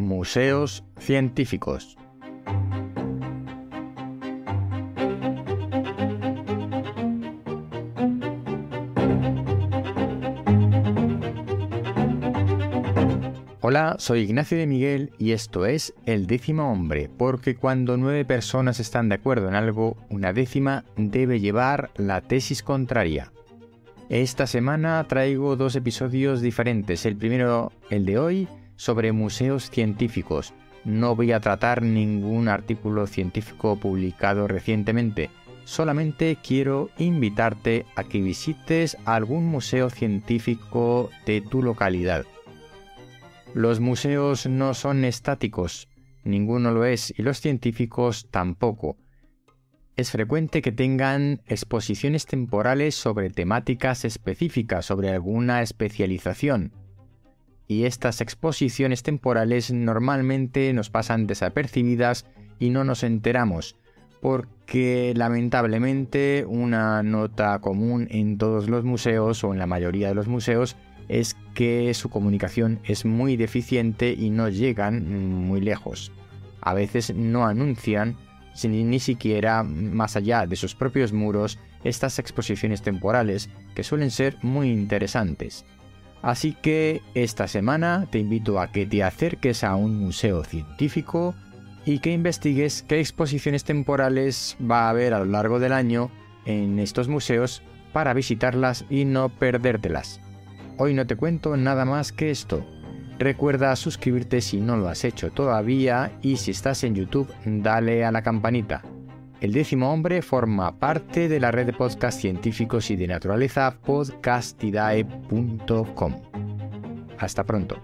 museos científicos. Hola, soy Ignacio de Miguel y esto es El décimo hombre, porque cuando nueve personas están de acuerdo en algo, una décima debe llevar la tesis contraria. Esta semana traigo dos episodios diferentes. El primero, el de hoy, sobre museos científicos. No voy a tratar ningún artículo científico publicado recientemente. Solamente quiero invitarte a que visites algún museo científico de tu localidad. Los museos no son estáticos, ninguno lo es, y los científicos tampoco es frecuente que tengan exposiciones temporales sobre temáticas específicas, sobre alguna especialización. Y estas exposiciones temporales normalmente nos pasan desapercibidas y no nos enteramos, porque lamentablemente una nota común en todos los museos o en la mayoría de los museos es que su comunicación es muy deficiente y no llegan muy lejos. A veces no anuncian ni siquiera más allá de sus propios muros estas exposiciones temporales que suelen ser muy interesantes. Así que esta semana te invito a que te acerques a un museo científico y que investigues qué exposiciones temporales va a haber a lo largo del año en estos museos para visitarlas y no perdértelas. Hoy no te cuento nada más que esto. Recuerda suscribirte si no lo has hecho todavía y si estás en YouTube dale a la campanita. El décimo hombre forma parte de la red de podcasts científicos y de naturaleza podcastidae.com. Hasta pronto.